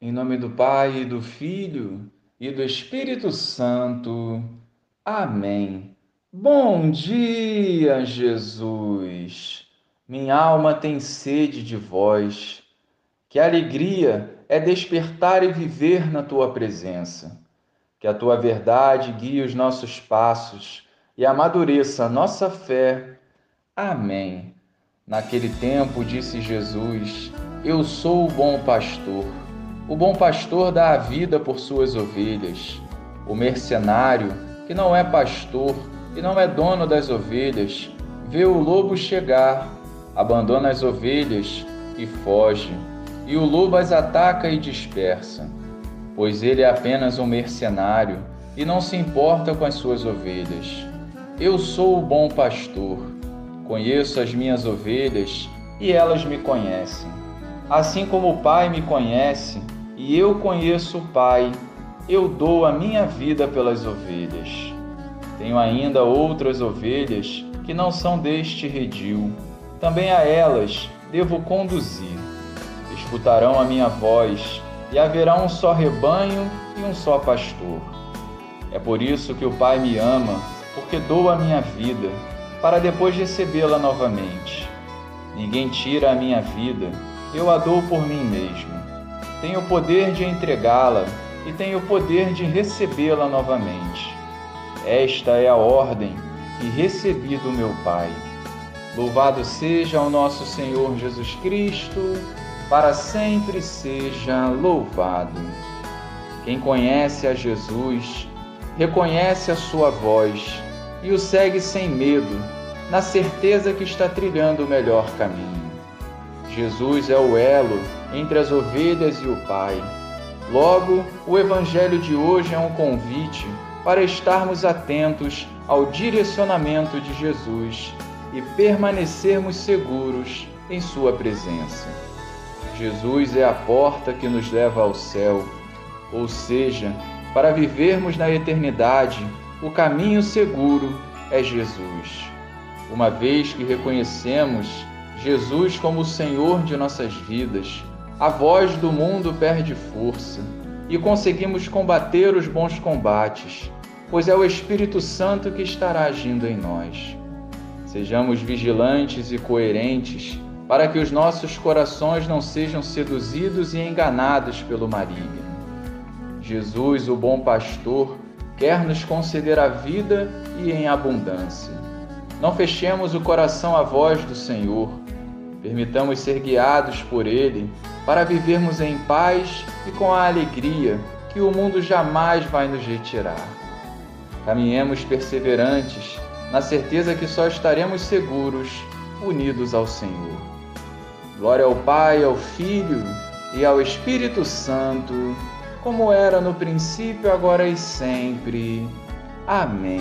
Em nome do Pai, e do Filho e do Espírito Santo. Amém. Bom dia, Jesus. Minha alma tem sede de vós. Que alegria é despertar e viver na tua presença. Que a tua verdade guie os nossos passos e amadureça a nossa fé. Amém. Naquele tempo disse Jesus: Eu sou o bom pastor. O bom pastor dá a vida por suas ovelhas. O mercenário, que não é pastor e não é dono das ovelhas, vê o lobo chegar, abandona as ovelhas e foge, e o lobo as ataca e dispersa, pois ele é apenas um mercenário e não se importa com as suas ovelhas. Eu sou o bom pastor, conheço as minhas ovelhas e elas me conhecem. Assim como o Pai me conhece, e eu conheço o Pai, eu dou a minha vida pelas ovelhas. Tenho ainda outras ovelhas que não são deste redil. Também a elas devo conduzir. Escutarão a minha voz, e haverá um só rebanho e um só pastor. É por isso que o Pai me ama, porque dou a minha vida, para depois recebê-la novamente. Ninguém tira a minha vida, eu a dou por mim mesmo tenho o poder de entregá-la e tenho o poder de recebê-la novamente. Esta é a ordem que recebi do meu Pai. Louvado seja o nosso Senhor Jesus Cristo, para sempre seja louvado. Quem conhece a Jesus, reconhece a sua voz e o segue sem medo, na certeza que está trilhando o melhor caminho. Jesus é o elo entre as ovelhas e o Pai. Logo, o Evangelho de hoje é um convite para estarmos atentos ao direcionamento de Jesus e permanecermos seguros em Sua presença. Jesus é a porta que nos leva ao céu, ou seja, para vivermos na eternidade, o caminho seguro é Jesus. Uma vez que reconhecemos Jesus como o Senhor de nossas vidas, a voz do mundo perde força e conseguimos combater os bons combates, pois é o Espírito Santo que estará agindo em nós. Sejamos vigilantes e coerentes para que os nossos corações não sejam seduzidos e enganados pelo maligno. Jesus, o bom pastor, quer nos conceder a vida e em abundância. Não fechemos o coração à voz do Senhor Permitamos ser guiados por Ele para vivermos em paz e com a alegria que o mundo jamais vai nos retirar. Caminhemos perseverantes, na certeza que só estaremos seguros unidos ao Senhor. Glória ao Pai, ao Filho e ao Espírito Santo, como era no princípio, agora e sempre. Amém.